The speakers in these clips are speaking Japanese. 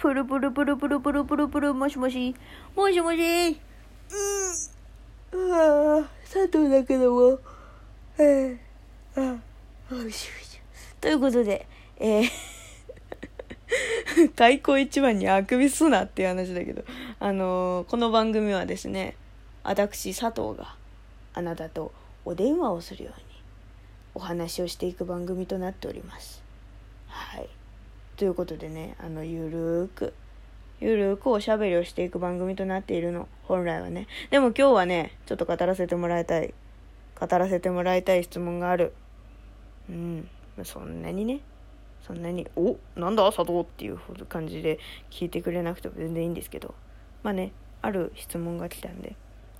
プルプルプルプルプルプルプル、もしもし。もしもし。うん。ああ、佐藤だけども。ええああ、よしよし。ということで、えー開口一番にあくびすなっていう話だけど、あのー、この番組はですね、私佐藤があなたとお電話をするようにお話をしていく番組となっております。はい。ということでね、あの、ゆるーく、ゆるーくおしゃべりをしていく番組となっているの。本来はね。でも今日はね、ちょっと語らせてもらいたい。語らせてもらいたい質問がある。うん。そんなにね、そんなに、おなんだ？佐藤っていう感じで聞いてくれなくても全然いいんですけど。まあね、ある質問が来たんで、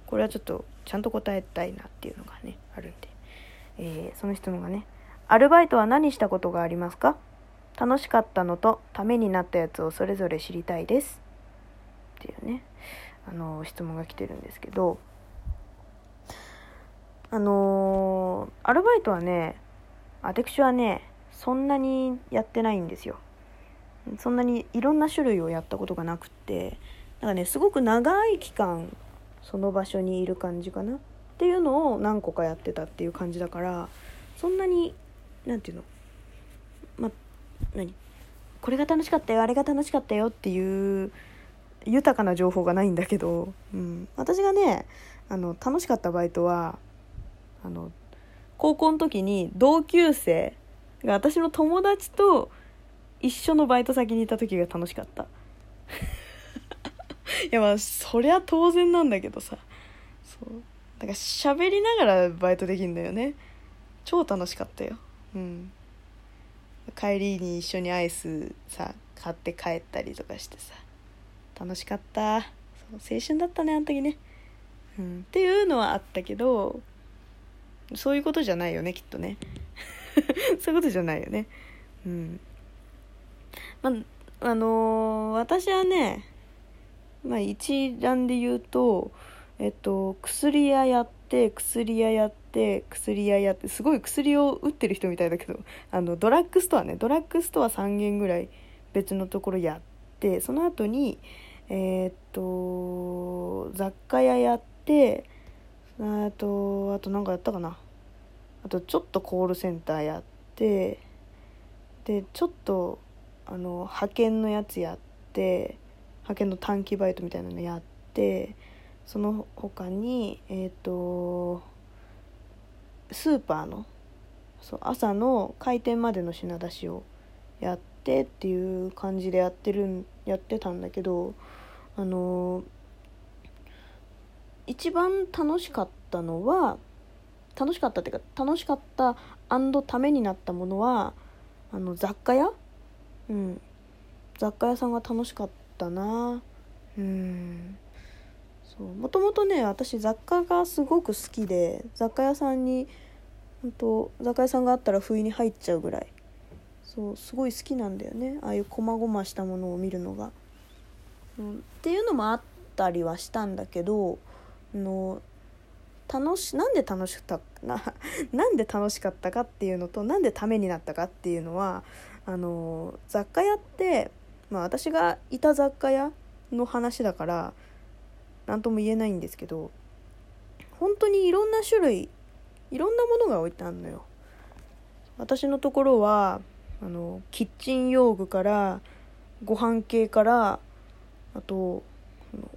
これはちょっとちゃんと答えたいなっていうのがね、あるんで。えー、その質問がね、アルバイトは何したことがありますか？楽しかったのとためになったやつをそれぞれ知りたいです。っていうね。あの質問が来てるんですけど。あのー、アルバイトはね私はねそんなにやってないんですよ。そんなにいろんな種類をやったことがなくって。なんかねすごく長い期間その場所にいる感じかな。っていうのを何個かやってたっていう感じだからそんなに何て言うの何？これが楽しかったよあれが楽しかったよっていう豊かな情報がないんだけど、うん、私がねあの楽しかったバイトはあの高校の時に同級生が私の友達と一緒のバイト先にいた時が楽しかった。いやまあそりゃ当然なんだけどさ。そう。だから喋りながらバイトできんだよね。超楽しかったよ。うん。帰りに一緒にアイスさ買って帰ったりとかしてさ。楽しかった。そう青春だったねあの時ね、うん、っていうのはあったけどそういうことじゃないよねきっとね。そういうことじゃないよね。うん。まあのー、私はねまあ一覧で言うとえっと薬屋やって薬屋やって薬屋やってすごい薬を打ってる人みたいだけど あのドラッグストアね。ドラッグストア3軒ぐらい別のところやってその後にえー、っと雑貨屋やってあとあと何かやったかな。あとちょっとコールセンターやってでちょっとあの派遣のやつやって派遣の短期バイトみたいなのやってその他にえっ、とスーパーのそう朝の開店までの品出しをやってっていう感じでやってるやってたんだけどあの一番楽しかったのは楽しかったっていうか楽しかったためになったものはあの雑貨屋？うん。雑貨屋さんが楽しかったな。うん。もともとね私雑貨がすごく好きで雑貨屋さんに本当雑貨屋さんがあったら不意に入っちゃうぐらい。そうすごい好きなんだよね。ああいう細々したものを見るのが。うん、っていうのもあったりはしたんだけどの楽しなんで楽しかったな？なんで楽しかったかっていうのとなんでためになったかっていうのはあの雑貨屋って、まあ、私がいた雑貨屋の話だから何とも言えないんですけど本当にいろんな種類いろんなものが置いてあるのよ。私のところはあのキッチン用具からご飯系からあと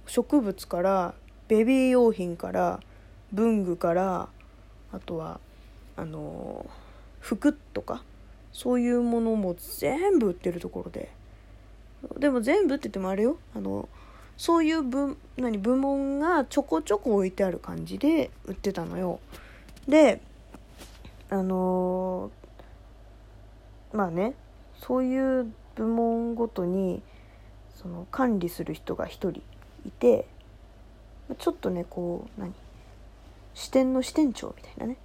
植物からベビー用品から文具からあとはあの服とかそういうものも全部売ってるところで。でも全部って言ってもあれよ。あのそういう部何部門がちょこちょこ置いてある感じで売ってたのよ。であのー、まあねそういう部門ごとにその管理する人が1人いてちょっとねこう何支店の支店長みたいなね。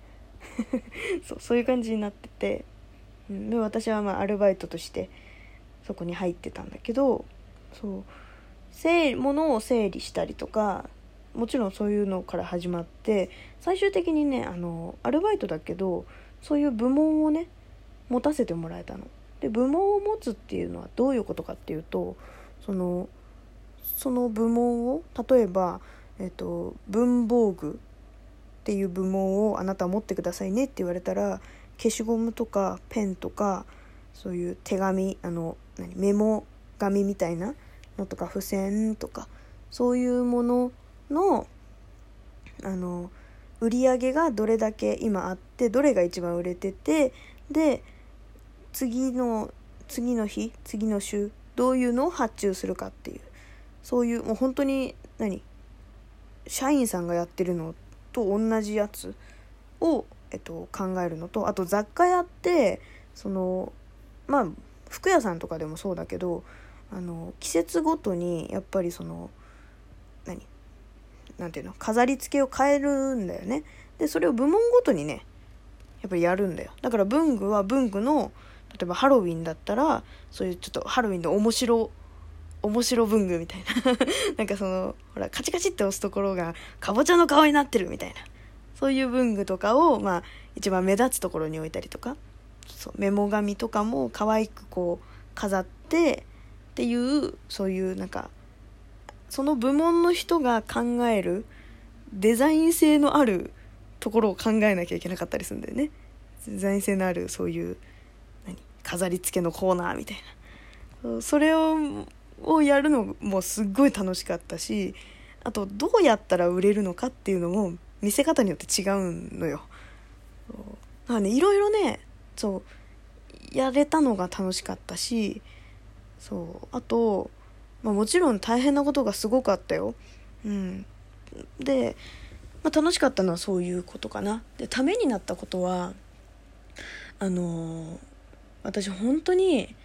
そうそういう感じになってて、で私はまあアルバイトとしてそこに入ってたんだけどそう整物を整理したりとかもちろんそういうのから始まって最終的にねあのアルバイトだけどそういう部門をね持たせてもらえたの。で部門を持つっていうのはどういうことかっていうとそのその部門を例えば、えっと、文房具っていう部門をあなたは持ってくださいねって言われたら消しゴムとかペンとかそういう手紙あの何メモ紙みたいなのとか付箋とかそういうもののあの売り上げがどれだけ今あってどれが一番売れててで次の次の日次の週どういうのを発注するかっていう。そういうもう本当に何？社員さんがやってるのと同じやつを、えっと、考えるのとあと雑貨屋ってそのまあ服屋さんとかでもそうだけどあの季節ごとにやっぱりその何？なんていうの？飾り付けを変えるんだよね。でそれを部門ごとにねやっぱりやるんだよ。だから文具は文具の例えばハロウィンだったらそういうちょっとハロウィンの面白面白文具みたいな。なんかそのほらカチカチって押すところがかぼちゃの顔になってるみたいな。そういう文具とかをまあ一番目立つところに置いたりとか。そうメモ紙とかも可愛くこう飾ってっていうそういうなんかその部門の人が考えるデザイン性のあるところを考えなきゃいけなかったりするんだよね。デザイン性のあるそういう何飾り付けのコーナーみたいな。それををやるのもすっごい楽しかったしあとどうやったら売れるのかっていうのも見せ方によって違うのよ。だからねいろいろねそうやれたのが楽しかったしそう。あと、まあ、もちろん大変なことがすごかったよ。うん。で、まあ、楽しかったのはそういうことかな。でためになったことはあのー、私本当に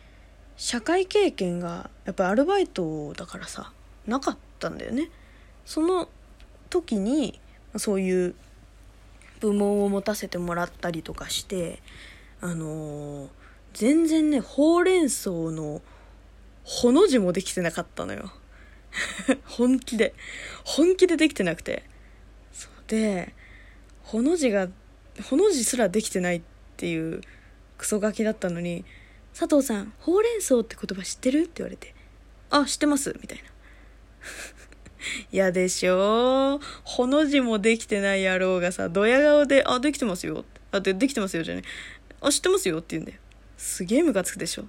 社会経験がやっぱりアルバイトだからさなかったんだよね。その時にそういう部門を持たせてもらったりとかしてあのー、全然ねほうれん草のほの字もできてなかったのよ。本気で。本気でできてなくて。そうでほの字がほの字すらできてないっていうクソガキだったのに佐藤さん、ほうれん草って言葉知ってる？って言われて、あ、知ってます。みたいな。嫌でしょほの字もできてない野郎がさ、ドヤ顔で、あ、できてますよ。あ、で、できてますよじゃねあ、知ってますよって言うんだよ。すげえムカつくでしょ。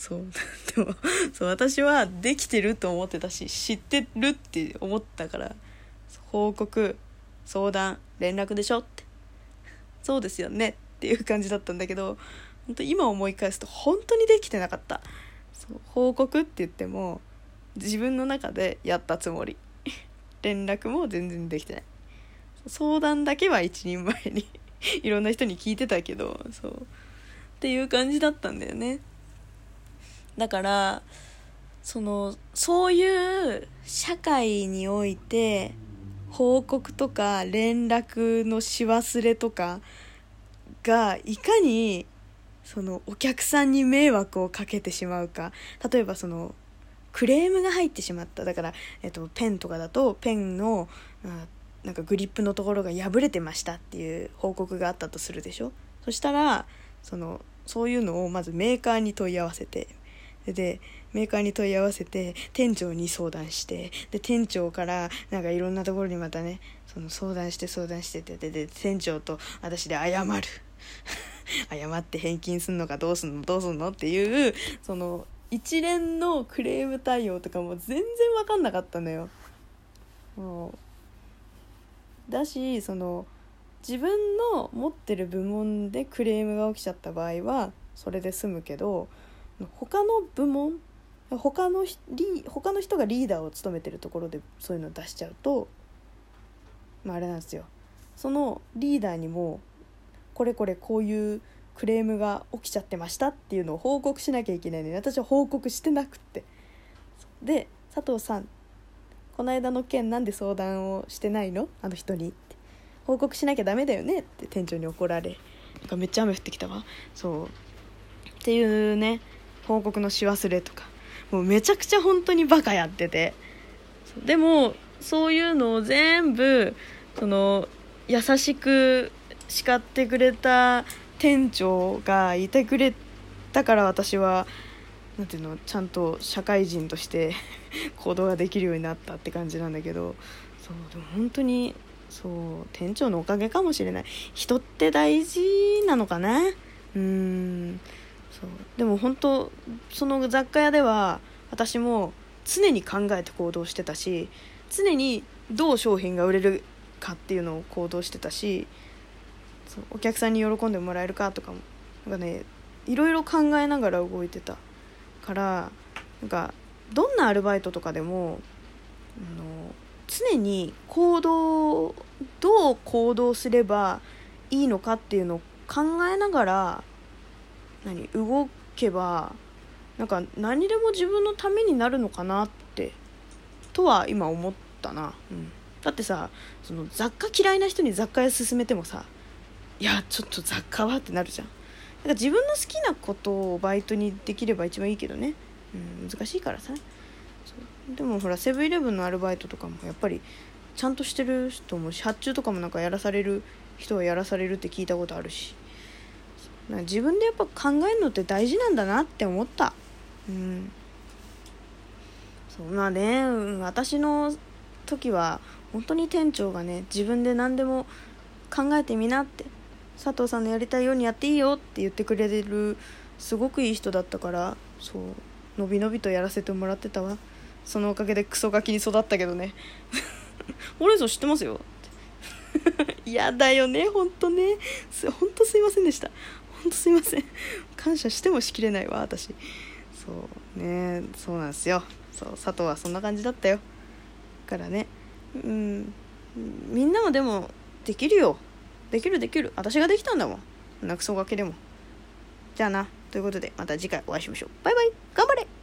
そう。でも、そう、私はできてると思ってたし、知ってるって思ったから、報告、相談、連絡でしょって。そうですよね。っていう感じだったんだけど、本当今思い返すと本当にできてなかった。そう報告って言っても自分の中でやったつもり。連絡も全然できてない。相談だけは一人前に いろんな人に聞いてたけどそう。っていう感じだったんだよね。だからそのそういう社会において報告とか連絡のし忘れとかがいかにそのお客さんに迷惑をかけてしまうか。例えばそのクレームが入ってしまった。だから、えっと、ペンとかだとペンのなんかグリップのところが破れてましたっていう報告があったとするでしょ。そしたらそのそういうのをまずメーカーに問い合わせてでメーカーに問い合わせて店長に相談してで店長からなんかいろんなところにまたねその相談して相談しててでで店長と私で謝る 謝って返金すんのかどうすんのどうすんのっていうその一連のクレーム対応とかも全然分かんなかったのよ。もうだしその自分の持ってる部門でクレームが起きちゃった場合はそれで済むけど他の部門他のリ他の人がリーダーを務めてるところでそういうのを出しちゃうと、まあ、あれなんですよ。そのリーダーにもこれこれこういうクレームが起きちゃってましたっていうのを報告しなきゃいけないのに私は報告してなくって。で佐藤さんこの間の件なんで相談をしてないの？あの人にって。報告しなきゃダメだよねって店長に怒られなんかめっちゃ雨降ってきたわ。そう。っていうね報告のし忘れとか。もうめちゃくちゃ本当にバカやってて。でもそういうのを全部その優しく叱ってくれた店長がいてくれたから私はなんていうのちゃんと社会人として行動ができるようになったって感じなんだけど。そうでも本当にそう店長のおかげかもしれない。人って大事なのかな？うん。そう。でも本当その雑貨屋では私も常に考えて行動してたし常にどう商品が売れるかっていうのを行動してたしそうお客さんに喜んでもらえるかとかもなんかねいろいろ考えながら動いてたからなんかどんなアルバイトとかでもあの常に行動どう行動すればいいのかっていうのを考えながら何動けばなんか何でも自分のためになるのかなってとは今思ったな、うん、だってさその雑貨嫌いな人に雑貨屋勧めてもさいやちょっと雑貨はってなるじゃん。なんか自分の好きなことをバイトにできれば一番いいけどね、うん、難しいからさ。でもほらセブンイレブンのアルバイトとかもやっぱりちゃんとしてる人も発注とかもなんかやらされる人はやらされるって聞いたことあるし。自分でやっぱ考えるのって大事なんだなって思った。うん。そうまあね、うん、私の時は本当に店長がね自分で何でも考えてみなって佐藤さんのやりたいようにやっていいよって言ってくれるすごくいい人だったからそうのびのびとやらせてもらってたわ。そのおかげでクソガキに育ったけどね。ほうれん草知ってますよ。嫌だよねほんとね。ほんとすいませんでした。んとすいません。感謝してもしきれないわ私。そうね。そうなんですよ。そう佐藤はそんな感じだったよ。からね。うん。みんなもでもできるよ。できるできる。私ができたんだもん。なくそがけでも。じゃあな。ということでまた次回お会いしましょう。バイバイ。頑張れ。